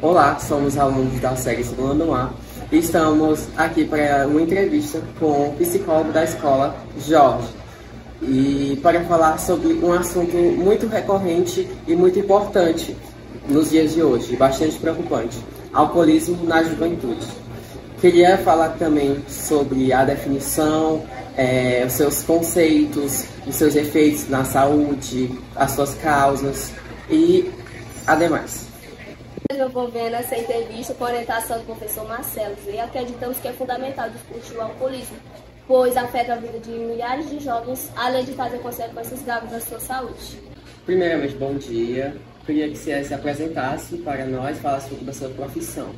Olá, somos alunos da série Segundo A e estamos aqui para uma entrevista com o psicólogo da escola, Jorge, e para falar sobre um assunto muito recorrente e muito importante nos dias de hoje, bastante preocupante: alcoolismo na juventude. Queria falar também sobre a definição, é, os seus conceitos, os seus efeitos na saúde, as suas causas e ademais desenvolvendo essa entrevista com a orientação do professor Marcelo e acreditamos que é fundamental discutir o alcoolismo, pois afeta a vida de milhares de jovens, além de fazer consequências graves na sua saúde. Primeiramente, bom dia. Queria que você se apresentasse para nós, falasse um pouco da sua profissão.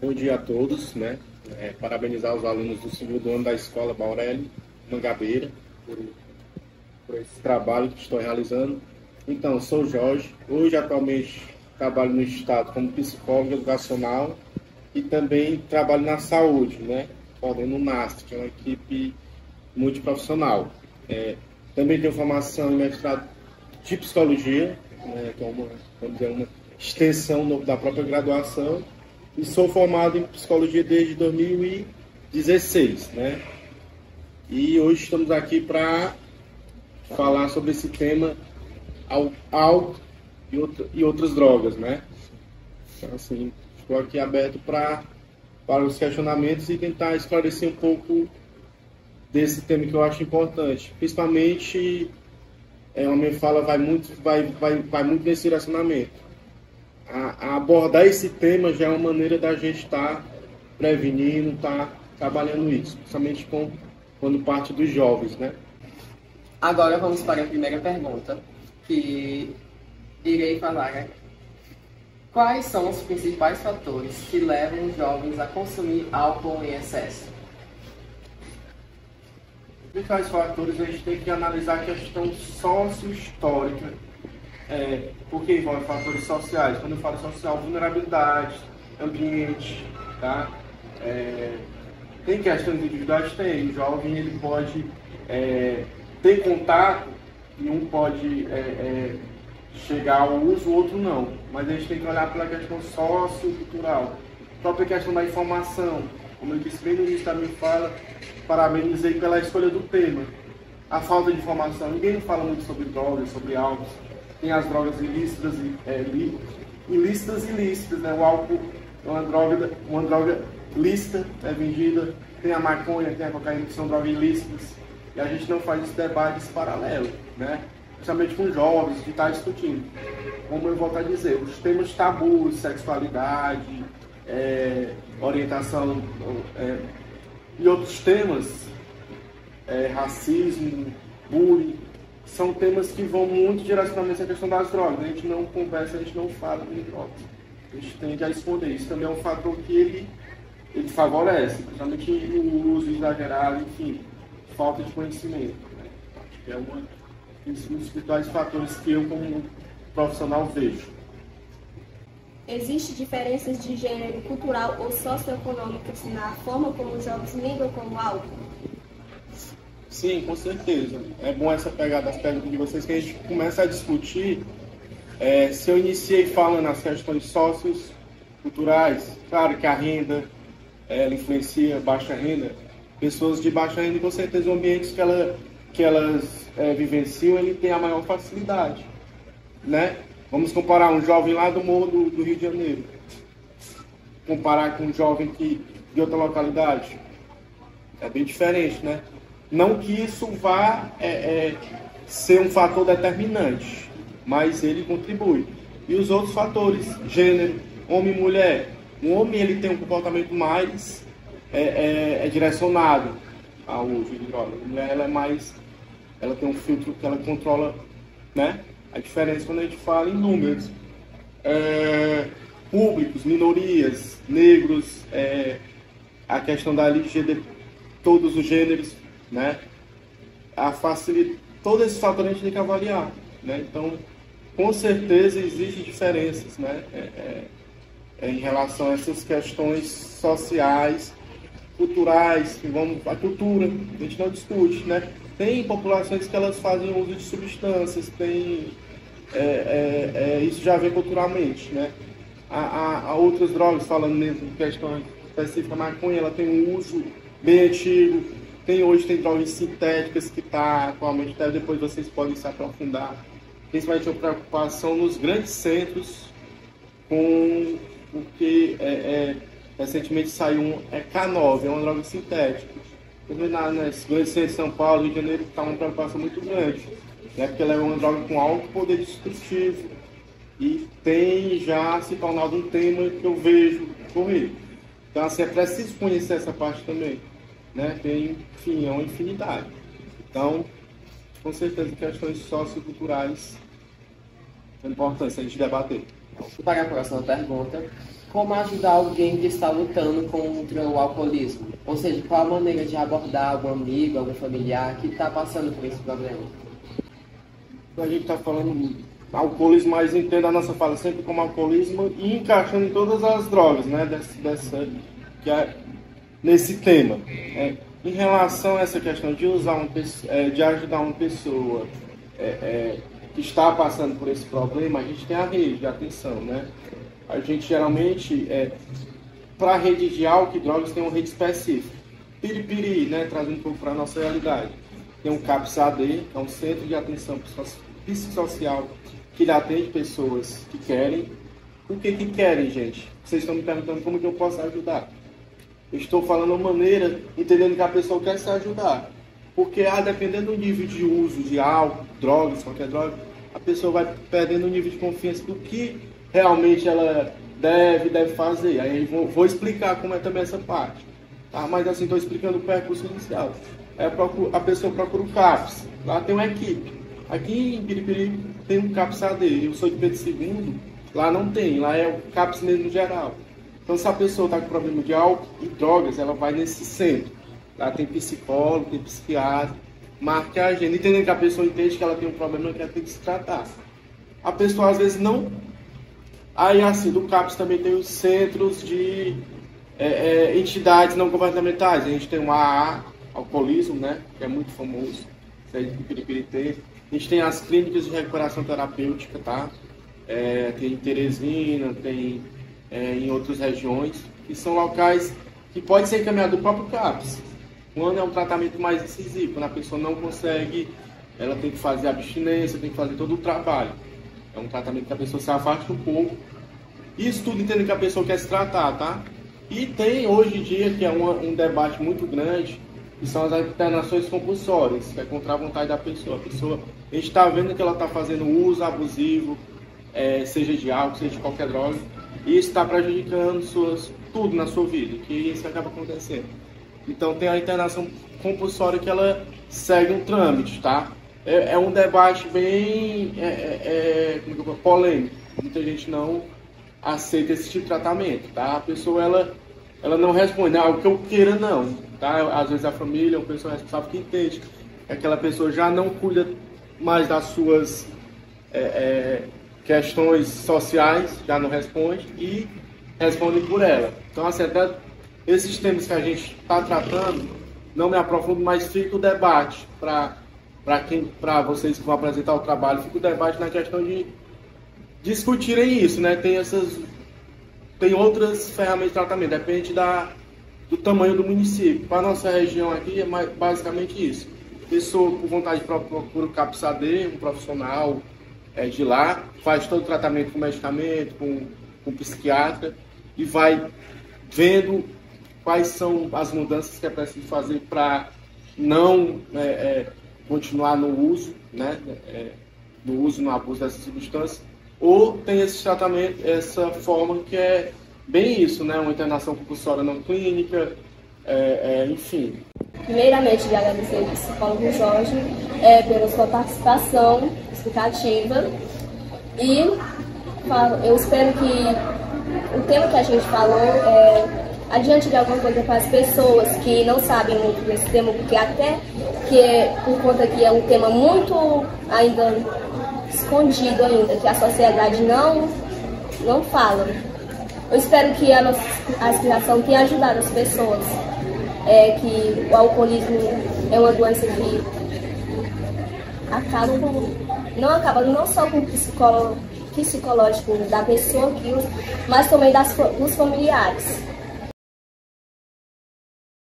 Bom dia a todos, né? É, parabenizar os alunos do segundo ano da escola Baurelli Mangabeira por, por esse trabalho que estão realizando. Então, sou Jorge. Hoje, atualmente, trabalho no Estado como psicólogo educacional e também trabalho na saúde, né? Podendo o NAST, que é uma equipe multiprofissional. É, também tenho formação em mestrado de psicologia, né, que é uma, vamos dizer, uma extensão da própria graduação, e sou formado em psicologia desde 2016, né? E hoje estamos aqui para falar sobre esse tema álcool e, e outras drogas, né? Então, assim, estou aqui aberto para para os questionamentos e tentar esclarecer um pouco desse tema que eu acho importante. Principalmente, é, a minha fala vai muito, vai, vai, vai muito nesse direcionamento. A, a abordar esse tema já é uma maneira da gente estar tá prevenindo, estar tá trabalhando isso, principalmente com, quando parte dos jovens, né? Agora vamos para a primeira pergunta que irei falar aqui. Quais são os principais fatores que levam os jovens a consumir álcool em excesso? Os principais fatores a gente tem que analisar a questão sócio-histórica, é, porque envolve fatores sociais. Quando eu falo social, vulnerabilidade, ambiente, tá? É, tem questões individuais? Tem. O jovem ele pode é, ter contato e um pode é, é, chegar ao uso, o outro não. Mas a gente tem que olhar pela questão sociocultural. Própria questão da informação, como eu disse bem no início da minha fala, parabenizei pela escolha do tema. A falta de informação. Ninguém fala muito sobre drogas, sobre álcool. Tem as drogas ilícitas e é, ilícitas e ilícitas, né? O álcool é uma droga, uma droga lícita, é vendida. Tem a maconha, tem a cocaína, que são drogas ilícitas e a gente não faz esse debate esse paralelo, né? Principalmente com jovens, de estar discutindo. Como eu volto a dizer, os temas tabus, sexualidade, é, orientação é, e outros temas, é, racismo, bullying, são temas que vão muito direcionamente à questão das drogas. A gente não conversa, a gente não fala de drogas. A gente tende a esconder. Isso também é um fator que ele, ele favorece, principalmente no uso exagerado, enfim falta de conhecimento. Né? Acho que é uma, dos principais fatores que eu, como profissional, vejo. Existem diferenças de gênero cultural ou socioeconômicas na forma como os jovens lidam com o álcool? Sim, com certeza. É bom essa pegada das perguntas de vocês que a gente começa a discutir. É, se eu iniciei falando nas questões sócios culturais, claro que a renda ela influencia baixa renda, pessoas de baixa renda, com certeza, ambientes que, ela, que elas é, vivenciam, ele tem a maior facilidade, né? Vamos comparar um jovem lá do morro do, Rio de Janeiro, comparar com um jovem que, de outra localidade, é bem diferente, né? Não que isso vá é, é, ser um fator determinante, mas ele contribui. E os outros fatores, gênero, homem e mulher. O homem ele tem um comportamento mais é, é, é direcionado ao uso de drogas. A mulher ela é mais. Ela tem um filtro que ela controla né? a diferença quando a gente fala em números. É, públicos, minorias, negros, é, a questão da LGD, todos os gêneros, né? A facilidade, todos esses fatores a gente tem que avaliar, né? Então, com certeza existem diferenças, né? É, é, é em relação a essas questões sociais culturais, vão a cultura, a gente não discute, né? Tem populações que elas fazem uso de substâncias, tem é, é, é, isso já vem culturalmente, né? Há, há, há, outras drogas, falando mesmo de questão específica, a maconha, ela tem um uso bem antigo, tem hoje tem drogas sintéticas que está atualmente, até depois vocês podem se aprofundar. Principalmente a preocupação nos grandes centros com o que é, é, recentemente saiu um é K9, é uma droga sintética. Na, nas grandes de São Paulo, Rio de Janeiro, está uma preocupação muito grande, né? porque ela é uma droga com alto poder destrutivo e tem já se tornado um tema que eu vejo correr. Então, assim, é preciso conhecer essa parte também né, tem, enfim, é uma infinidade. Então, com certeza, questões socioculturais é importante a gente debater. Para a próxima pergunta, como ajudar alguém que está lutando contra o alcoolismo? Ou seja, qual a maneira de abordar algum amigo, algum familiar que está passando por esse problema? A gente está falando alcoolismo, mas entenda a nossa fala sempre como alcoolismo e encaixando em todas as drogas, né? Dessa, dessa, que é nesse tema. É, em relação a essa questão de usar um, é, de ajudar uma pessoa é, é, que está passando por esse problema, a gente tem a rede de atenção, né? A gente geralmente, é, para rede de álcool e drogas, tem uma rede específica. Piripiri, né? Trazendo um pouco para a nossa realidade. Tem um CAPS-AD, que é um Centro de Atenção Psicossocial, que ele atende pessoas que querem. O que que querem, gente? Vocês estão me perguntando como que eu posso ajudar. Estou falando a maneira, entendendo que a pessoa quer se ajudar. Porque, ah, dependendo do nível de uso de álcool, drogas, qualquer droga, a pessoa vai perdendo o nível de confiança do que realmente ela deve, deve fazer. Aí vou, vou explicar como é também essa parte. Tá? Mas assim, estou explicando o percurso inicial. É, a pessoa procura o CAPS. Lá tem uma equipe. Aqui em Piripiri tem um CAPS AD. Eu sou de Pedro II. Lá não tem. Lá é o CAPS mesmo geral. Então, se a pessoa está com problema de álcool e drogas, ela vai nesse centro. Lá tem psicólogo, tem psiquiatra, marque a agenda, entendendo que a pessoa entende que ela tem um problema que ela tem que se tratar. A pessoa às vezes não. Aí, assim, do CAPS também tem os centros de é, é, entidades não governamentais. A gente tem o AA, alcoolismo, né? Que é muito famoso. Aí de Piripiri A gente tem as clínicas de recuperação terapêutica, tá? É, tem Teresina, tem é, em outras regiões, que são locais que pode ser encaminhado do próprio CAPS. Quando é um tratamento mais incisivo, quando a pessoa não consegue, ela tem que fazer abstinência, tem que fazer todo o trabalho. É um tratamento que a pessoa se afasta um pouco. Isso tudo entendendo que a pessoa quer se tratar, tá? E tem hoje em dia, que é um debate muito grande, que são as internações compulsórias, que é contra a vontade da pessoa. A pessoa, a gente está vendo que ela está fazendo uso abusivo, é, seja de álcool, seja de qualquer droga, e está prejudicando suas, tudo na sua vida, que isso acaba acontecendo. Então tem a internação compulsória que ela segue um trâmite, tá? É, é um debate bem é, é, é, é polêmico. Muita gente não aceita esse tipo de tratamento, tá? A pessoa ela, ela não responde, ah, o que eu queira não, tá? Às vezes a família, o pessoa responsável que entende, aquela pessoa já não cuida mais das suas questões sociais, já não responde, e responde por ela. Então, assim, até esses temas que a gente está tratando, não me aprofundo, mas fica o debate para para quem para vocês que vão apresentar o trabalho, fica o debate na questão de discutirem isso, né? Tem essas tem outras ferramentas de tratamento, depende da do tamanho do município. Para nossa região aqui é mais, basicamente isso. Pessoa com vontade de procura o CAPSAD, um profissional é, de lá, faz todo o tratamento com medicamento, com, com psiquiatra e vai vendo quais são as mudanças que é preciso fazer para não é, é, continuar no uso, né, é, no uso, no abuso dessas substâncias, ou tem esse tratamento, essa forma que é bem isso, né, uma internação compulsória não clínica, é, é, enfim. Primeiramente, de agradecer ao psicólogo Jorge é, pela sua participação explicativa e eu espero que o tema que a gente falou é, adiante de alguma coisa para as pessoas que não sabem muito desse tema, porque até que por conta que é um tema muito ainda escondido ainda, que a sociedade não, não fala. Eu espero que a nossa aspiração tenha ajudado as pessoas. É, que o alcoolismo é uma doença que acaba com não acaba não só com o psicólogo, psicológico da pessoa que mas também das, dos familiares.